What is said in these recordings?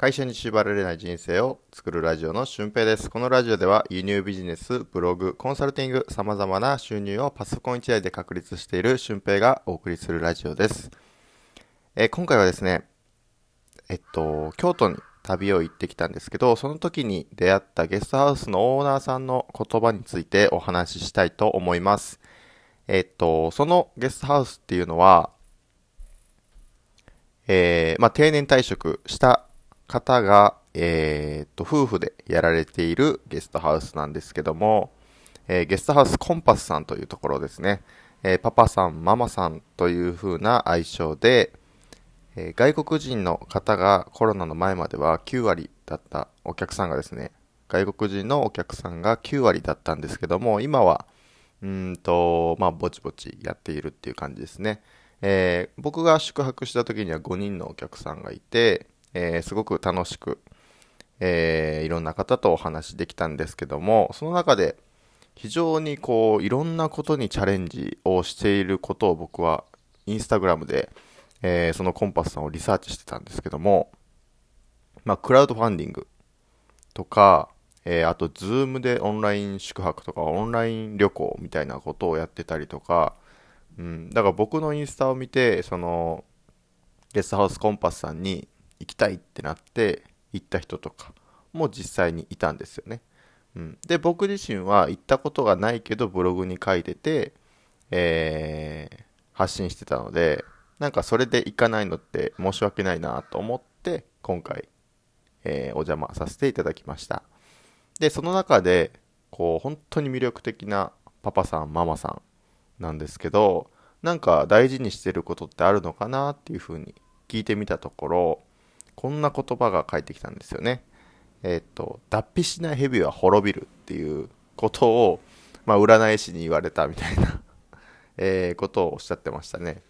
会社に縛られない人生を作るラジオの俊平です。このラジオでは輸入ビジネス、ブログ、コンサルティング、様々な収入をパソコン1台で確立している俊平がお送りするラジオです。えー今回はですね、えっと、京都に旅を行ってきたんですけど、その時に出会ったゲストハウスのオーナーさんの言葉についてお話ししたいと思います。えっと、そのゲストハウスっていうのは、えーまあ、定年退職した方が、えーっと、夫婦でやられているゲストハウスなんですけども、えーゲストハウスコンパスさんというところですね。えーパパさん、ママさんという風な愛称で、え外国人の方がコロナの前までは9割だったお客さんがですね、外国人のお客さんが9割だったんですけども、今は、うんと、まあ、ぼちぼちやっているっていう感じですね。えー僕が宿泊した時には5人のお客さんがいて、えーすごく楽しく、えーいろんな方とお話できたんですけども、その中で非常にこう、いろんなことにチャレンジをしていることを僕はインスタグラムで、えーそのコンパスさんをリサーチしてたんですけども、まあ、クラウドファンディングとか、えーあと、ズームでオンライン宿泊とか、オンライン旅行みたいなことをやってたりとか、うん、だから僕のインスタを見て、その、ゲストハウスコンパスさんに行きたいってなって行った人とかも実際にいたんですよね。うん、で、僕自身は行ったことがないけどブログに書いてて、えー発信してたので、なんかそれで行かないのって申し訳ないなと思って、今回、えーお邪魔させていただきました。で、その中で、こう、本当に魅力的なパパさん、ママさんなんですけど、なんか大事にしてることってあるのかなっていうふうに聞いてみたところ、こんな言葉が返ってきたんですよね。えっと、脱皮しない蛇は滅びるっていうことを、まあ、占い師に言われたみたいな、えことをおっしゃってましたね。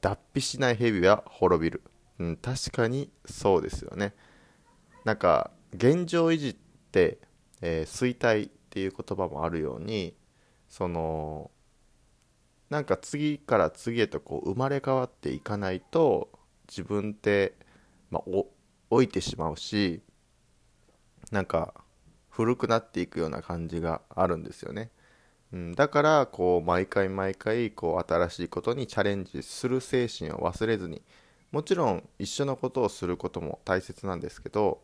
脱皮しない蛇は滅びる。うん、確かにそうですよね。なんか、現状維持って、えー衰退っていう言葉もあるように、その、なんか次から次へとこう生まれ変わっていかないと自分って、まあ、お老いてしまうしなんか古くなっていくような感じがあるんですよね、うん、だからこう毎回毎回こう新しいことにチャレンジする精神を忘れずにもちろん一緒のことをすることも大切なんですけど、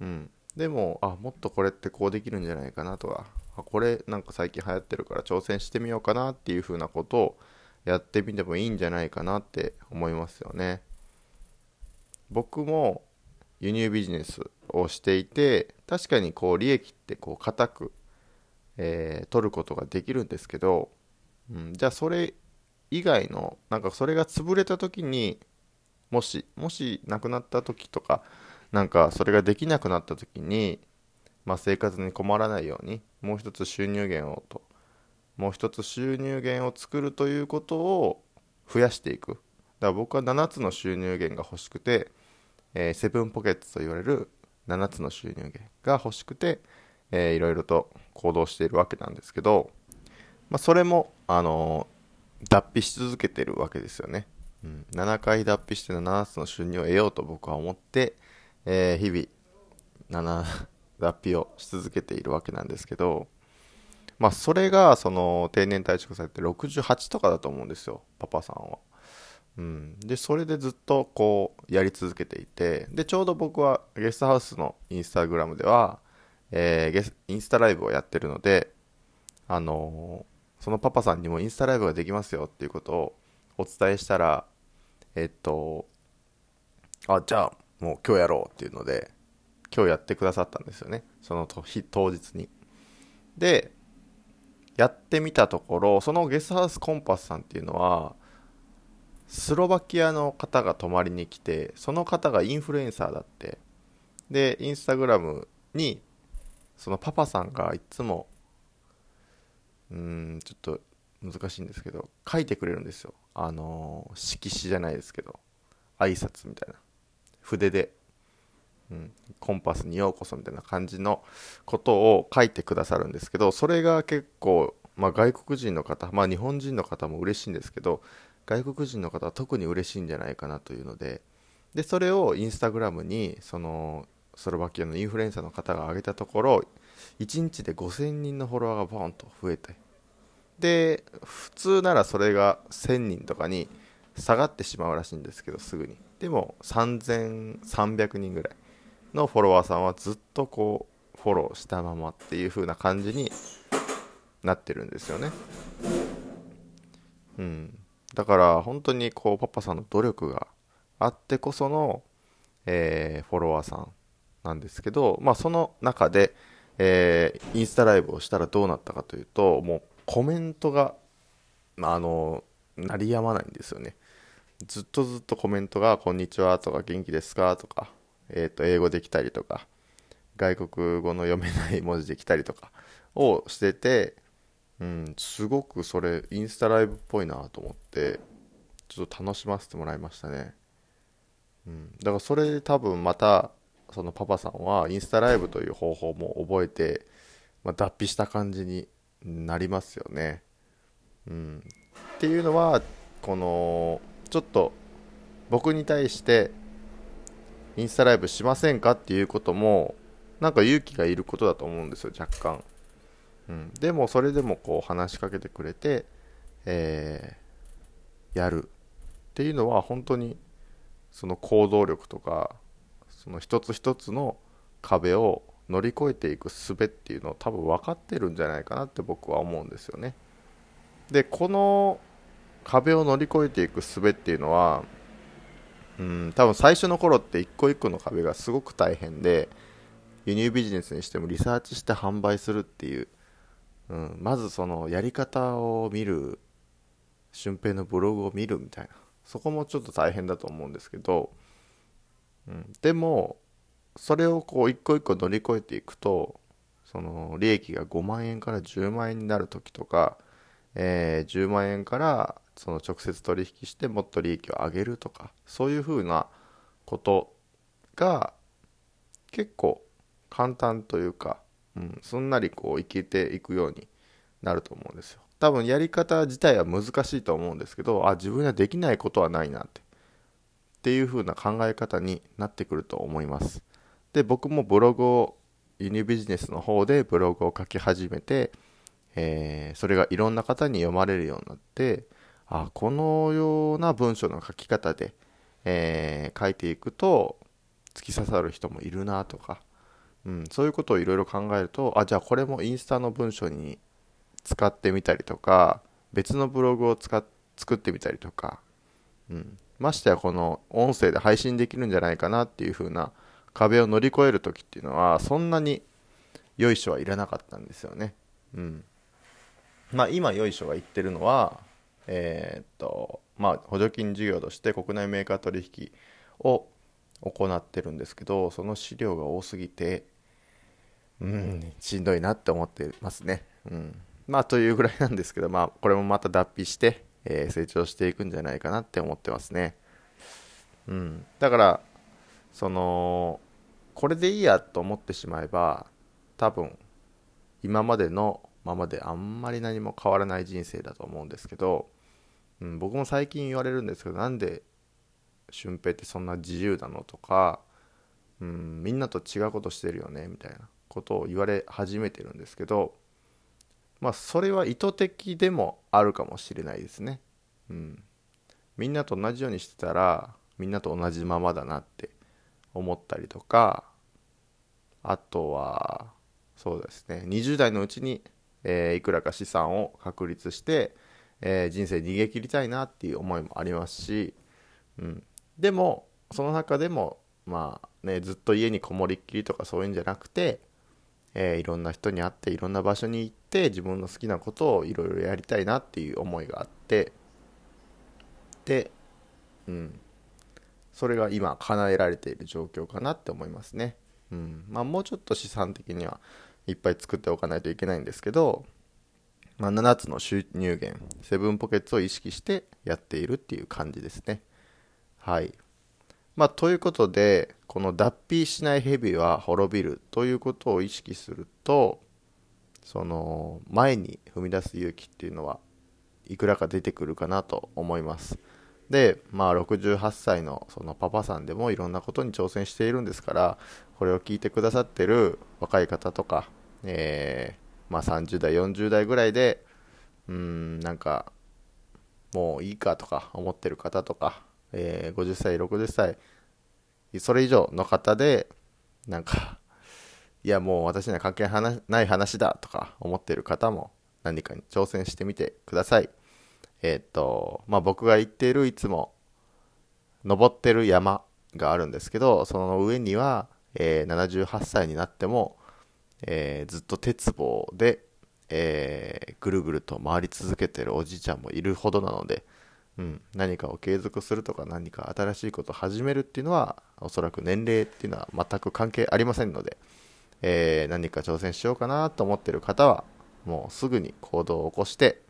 うん、でもあもっとこれってこうできるんじゃないかなとかあこれなんか最近流行ってるから挑戦してみようかなっていう風なことをやってみてもいいんじゃないかなって思いますよね。僕も輸入ビジネスをしていて確かにこう利益ってこう固く、えー取ることができるんですけど、うん、じゃあそれ以外のなんかそれが潰れた時にもしもしなくなった時とかなんかそれができなくなった時に、まあ、生活に困らないようにもう一つ収入源をともう一つ収入源を作るということを増やしていく。だから僕は7つの収入源が欲しくて、えーセブンポケットと言われる7つの収入源が欲しくて、えーいろいろと行動しているわけなんですけど、まあ、それも、あのー脱皮し続けてるわけですよね、うん、7回脱皮して7つの収入を得ようと僕は思って、えー日々7脱皮をし続けているわけなんですけどまあそれがその定年退職されて68とかだと思うんですよパパさんは。うん、でそれでずっとこうやり続けていてでちょうど僕はゲストハウスのインスタグラムでは、えーゲスインスタライブをやってるのであのーそのパパさんにもインスタライブができますよっていうことをお伝えしたらえっとあじゃあもう今日やろうっていうので今日やってくださったんですよね。そのと日当日に。でやってみたところそのゲストハウスコンパスさんっていうのはスロバキアの方が泊まりに来てその方がインフルエンサーだって。でインスタグラムにそのパパさんがいつもうーんちょっと難しいんですけど書いてくれるんですよ。あの色紙じゃないですけど挨拶みたいな。筆で、うん、コンパスにようこそみたいな感じのことを書いてくださるんですけどそれが結構、まあ、外国人の方、まあ、日本人の方も嬉しいんですけど外国人の方は特に嬉しいんじゃないかなというのででそれをインスタグラムにそのスロバキアのインフルエンサーの方が上げたところ1日で5000人のフォロワーがボーンと増えてで普通ならそれが1000人とかに下がってしまうらしいんですけどすぐに。でも3300人ぐらいのフォロワーさんはずっとこうフォローしたままっていう風な感じになってるんですよね。うん。だから本当にこうパパさんの努力があってこその、えー、フォロワーさんなんですけどまあその中で、えー、インスタライブをしたらどうなったかというともうコメントが、まあ、あの鳴りやまないんですよねずっとずっとコメントが「こんにちは」とか「元気ですか?」とか、えー、と英語できたりとか外国語の読めない文字できたりとかをしてて、うん、すごくそれインスタライブっぽいなと思ってちょっと楽しませてもらいましたね、うん、だからそれで多分またそのパパさんはインスタライブという方法も覚えて、まあ、脱皮した感じになりますよね、うん、っていうのはこのちょっと僕に対してインスタライブしませんかっていうこともなんか勇気がいることだと思うんですよ若干、うん、でもそれでもこう話しかけてくれて、えー、やるっていうのは本当にその行動力とかその一つ一つの壁を乗り越えていく術っていうのを多分分かってるんじゃないかなって僕は思うんですよね。でこの壁を乗り越えていく術っていうのはうん多分最初の頃って一個一個の壁がすごく大変で輸入ビジネスにしてもリサーチして販売するっていう、うん、まずそのやり方を見る俊平のブログを見るみたいな。そこもちょっと大変だと思うんですけど、うん、でもそれをこう一個一個乗り越えていくとその利益が5万円から10万円になる時とか、えー、10万円からその直接取引してもっと利益を上げるとかそういうふうなことが結構簡単というか、うん、すんなりこういけていくようになると思うんですよ。多分やり方自体は難しいと思うんですけどあ自分にはできないことはないなって。っていう風な考え方になってくると思います。で僕もブログを輸入ビジネスの方でブログを書き始めて、えー、それがいろんな方に読まれるようになってあこのような文章の書き方で、えー、書いていくと突き刺さる人もいるなとか、うん、そういうことをいろいろ考えるとあじゃあこれもインスタの文章に使ってみたりとか別のブログを使っ作ってみたりとか、うん、ましてやこの音声で配信できるんじゃないかなっていう風な壁を乗り越える時っていうのはそんなによいしょはいらなかったんですよね。うん。まあ今よいしょが言ってるのはえー、っとまあ、補助金事業として国内メーカー取引を行ってるんですけどその資料が多すぎてうんしんどいなって思ってますね。うんまあというぐらいなんですけど、まあ、これもまた脱皮して、えー、成長していくんじゃないかなって思ってますね。うん、だからそのこれでいいやと思ってしまえば多分今までのままであんまり何も変わらない人生だと思うんですけどうん、僕も最近言われるんですけどなんで俊平ってそんな自由なのとか、うん、みんなと違うことしてるよねみたいなことを言われ始めてるんですけどまあそれは意図的でもあるかもしれないですね。うん、みんなと同じようにしてたらみんなと同じままだなって思ったりとかあとはそうですね。20代のうちに、えー、いくらか資産を確立してえー、人生逃げ切りたいなっていう思いもありますし、うん、でもその中でもまあねずっと家にこもりっきりとかそういうんじゃなくて、えー、いろんな人に会っていろんな場所に行って自分の好きなことをいろいろやりたいなっていう思いがあってで、うん、それが今叶えられている状況かなって思いますね。うんまあ、もうちょっと資産的にはいっぱい作っておかないといけないんですけど、まあ、7つの収入源、セブンポケッツを意識してやっているっていう感じですね。はい。まあ、ということで、この脱皮しない蛇は滅びるということを意識すると、その前に踏み出す勇気っていうのはいくらか出てくるかなと思います。で、まあ、68歳のそのパパさんでもいろんなことに挑戦しているんですからこれを聞いてくださってる若い方とか、えー、まあ、30代40代ぐらいでうんなんかもういいかとか思ってる方とか、えー、50歳60歳それ以上の方でなんかいやもう私には関係ない話だとか思ってる方も何かに挑戦してみてください。えっ、と、まあ、僕が行っているいつも登ってる山があるんですけど、その上には、えー、78歳になっても、えー、ずっと鉄棒で、え、ぐるぐると回り続けてるおじいちゃんもいるほどなので、うん、何かを継続するとか何か新しいことを始めるっていうのはおそらく年齢っていうのは全く関係ありませんので、えー、何か挑戦しようかなと思ってる方はもうすぐに行動を起こして、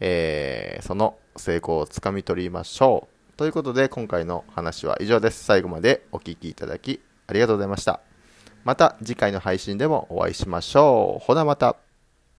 えー、その成功をつかみ取りましょう。ということで今回の話は以上です。最後までお聴きいただきありがとうございました。また次回の配信でもお会いしましょう。ほなまた。